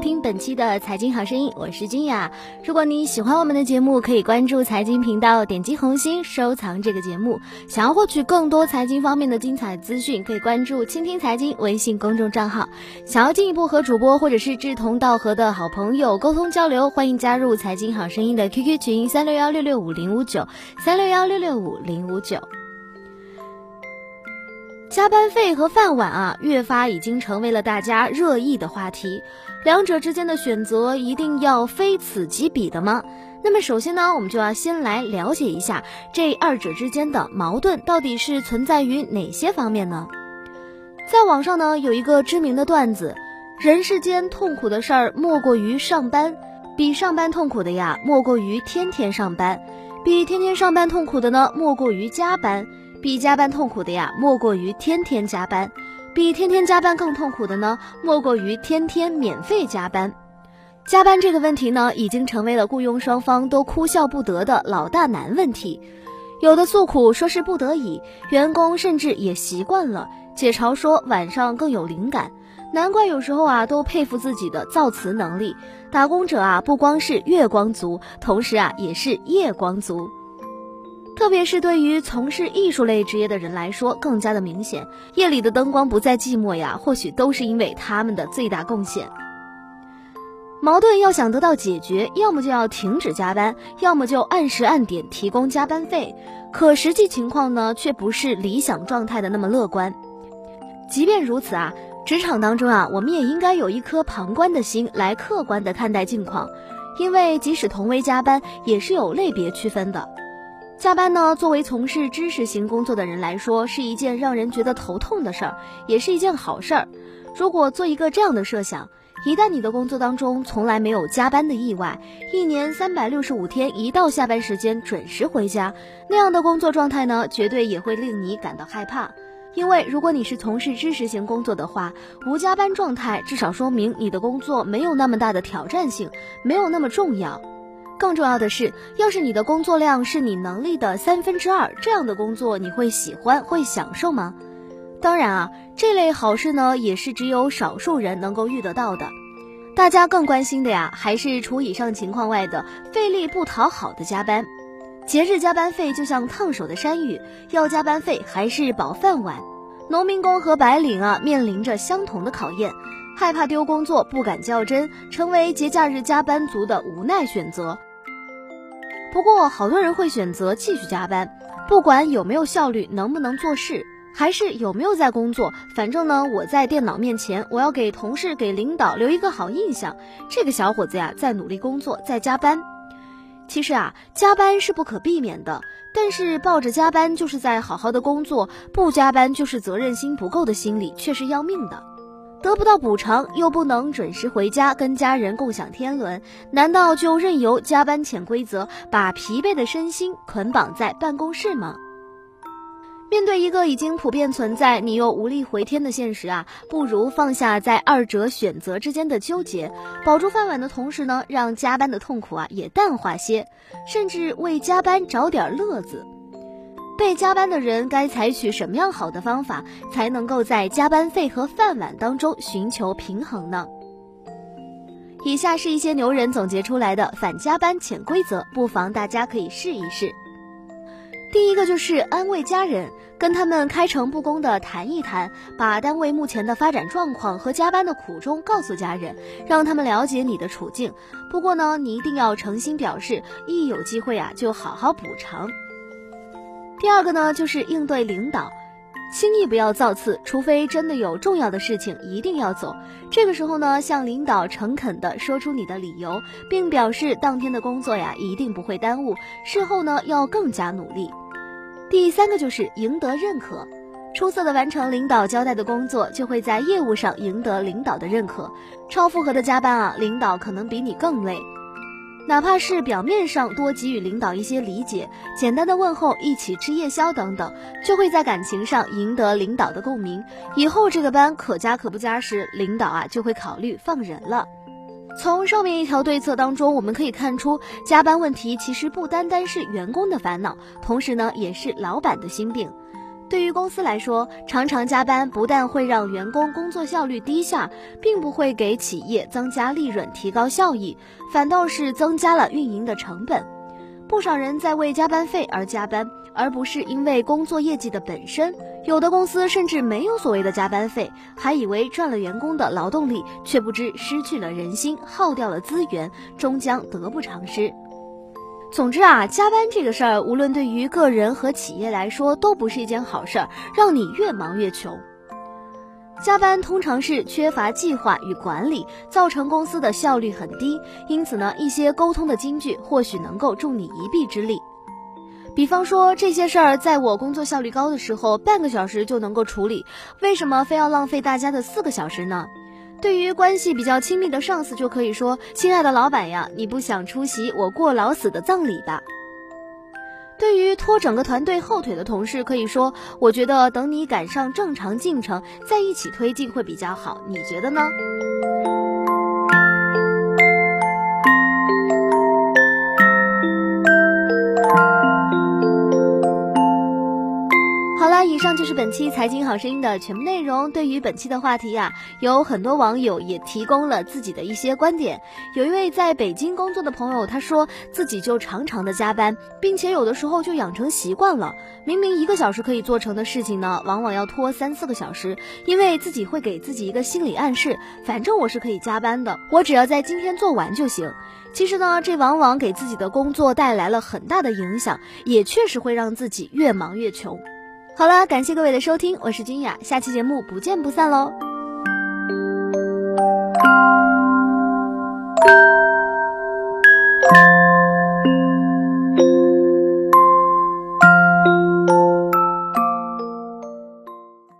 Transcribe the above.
听本期的财经好声音，我是君雅。如果你喜欢我们的节目，可以关注财经频道，点击红心收藏这个节目。想要获取更多财经方面的精彩资讯，可以关注倾听财经微信公众账号。想要进一步和主播或者是志同道合的好朋友沟通交流，欢迎加入财经好声音的 QQ 群三六幺六六五零五九三六幺六六五零五九。加班费和饭碗啊，越发已经成为了大家热议的话题。两者之间的选择一定要非此即彼的吗？那么首先呢，我们就要先来了解一下这二者之间的矛盾到底是存在于哪些方面呢？在网上呢，有一个知名的段子：人世间痛苦的事儿莫过于上班，比上班痛苦的呀，莫过于天天上班，比天天上班痛苦的呢，莫过于加班。比加班痛苦的呀，莫过于天天加班；比天天加班更痛苦的呢，莫过于天天免费加班。加班这个问题呢，已经成为了雇佣双方都哭笑不得的老大难问题。有的诉苦说是不得已，员工甚至也习惯了，解嘲说晚上更有灵感。难怪有时候啊，都佩服自己的造词能力。打工者啊，不光是月光族，同时啊，也是夜光族。特别是对于从事艺术类职业的人来说，更加的明显。夜里的灯光不再寂寞呀，或许都是因为他们的最大贡献。矛盾要想得到解决，要么就要停止加班，要么就按时按点提供加班费。可实际情况呢，却不是理想状态的那么乐观。即便如此啊，职场当中啊，我们也应该有一颗旁观的心来客观的看待境况，因为即使同为加班，也是有类别区分的。加班呢，作为从事知识型工作的人来说，是一件让人觉得头痛的事儿，也是一件好事儿。如果做一个这样的设想，一旦你的工作当中从来没有加班的意外，一年三百六十五天，一到下班时间准时回家，那样的工作状态呢，绝对也会令你感到害怕。因为如果你是从事知识型工作的话，无加班状态至少说明你的工作没有那么大的挑战性，没有那么重要。更重要的是，要是你的工作量是你能力的三分之二，这样的工作你会喜欢、会享受吗？当然啊，这类好事呢，也是只有少数人能够遇得到的。大家更关心的呀，还是除以上情况外的费力不讨好的加班。节日加班费就像烫手的山芋，要加班费还是保饭碗？农民工和白领啊，面临着相同的考验，害怕丢工作，不敢较真，成为节假日加班族的无奈选择。不过，好多人会选择继续加班，不管有没有效率，能不能做事，还是有没有在工作，反正呢，我在电脑面前，我要给同事、给领导留一个好印象。这个小伙子呀，在努力工作，在加班。其实啊，加班是不可避免的，但是抱着加班就是在好好的工作，不加班就是责任心不够的心理，却是要命的。得不到补偿，又不能准时回家跟家人共享天伦，难道就任由加班潜规则把疲惫的身心捆绑在办公室吗？面对一个已经普遍存在，你又无力回天的现实啊，不如放下在二者选择之间的纠结，保住饭碗的同时呢，让加班的痛苦啊也淡化些，甚至为加班找点乐子。被加班的人该采取什么样好的方法，才能够在加班费和饭碗当中寻求平衡呢？以下是一些牛人总结出来的反加班潜规则，不妨大家可以试一试。第一个就是安慰家人，跟他们开诚布公的谈一谈，把单位目前的发展状况和加班的苦衷告诉家人，让他们了解你的处境。不过呢，你一定要诚心表示，一有机会啊，就好好补偿。第二个呢，就是应对领导，轻易不要造次，除非真的有重要的事情一定要走。这个时候呢，向领导诚恳地说出你的理由，并表示当天的工作呀一定不会耽误，事后呢要更加努力。第三个就是赢得认可，出色的完成领导交代的工作，就会在业务上赢得领导的认可。超负荷的加班啊，领导可能比你更累。哪怕是表面上多给予领导一些理解，简单的问候、一起吃夜宵等等，就会在感情上赢得领导的共鸣。以后这个班可加可不加时，领导啊就会考虑放人了。从上面一条对策当中，我们可以看出，加班问题其实不单单是员工的烦恼，同时呢也是老板的心病。对于公司来说，常常加班不但会让员工工作效率低下，并不会给企业增加利润、提高效益，反倒是增加了运营的成本。不少人在为加班费而加班，而不是因为工作业绩的本身。有的公司甚至没有所谓的加班费，还以为赚了员工的劳动力，却不知失去了人心，耗掉了资源，终将得不偿失。总之啊，加班这个事儿，无论对于个人和企业来说，都不是一件好事儿，让你越忙越穷。加班通常是缺乏计划与管理，造成公司的效率很低。因此呢，一些沟通的金句或许能够助你一臂之力。比方说，这些事儿在我工作效率高的时候，半个小时就能够处理，为什么非要浪费大家的四个小时呢？对于关系比较亲密的上司，就可以说：“亲爱的老板呀，你不想出席我过劳死的葬礼吧？”对于拖整个团队后腿的同事，可以说：“我觉得等你赶上正常进程，再一起推进会比较好，你觉得呢？”上就是本期财经好声音的全部内容。对于本期的话题呀，有很多网友也提供了自己的一些观点。有一位在北京工作的朋友，他说自己就常常的加班，并且有的时候就养成习惯了。明明一个小时可以做成的事情呢，往往要拖三四个小时，因为自己会给自己一个心理暗示，反正我是可以加班的，我只要在今天做完就行。其实呢，这往往给自己的工作带来了很大的影响，也确实会让自己越忙越穷。好了，感谢各位的收听，我是君雅，下期节目不见不散喽。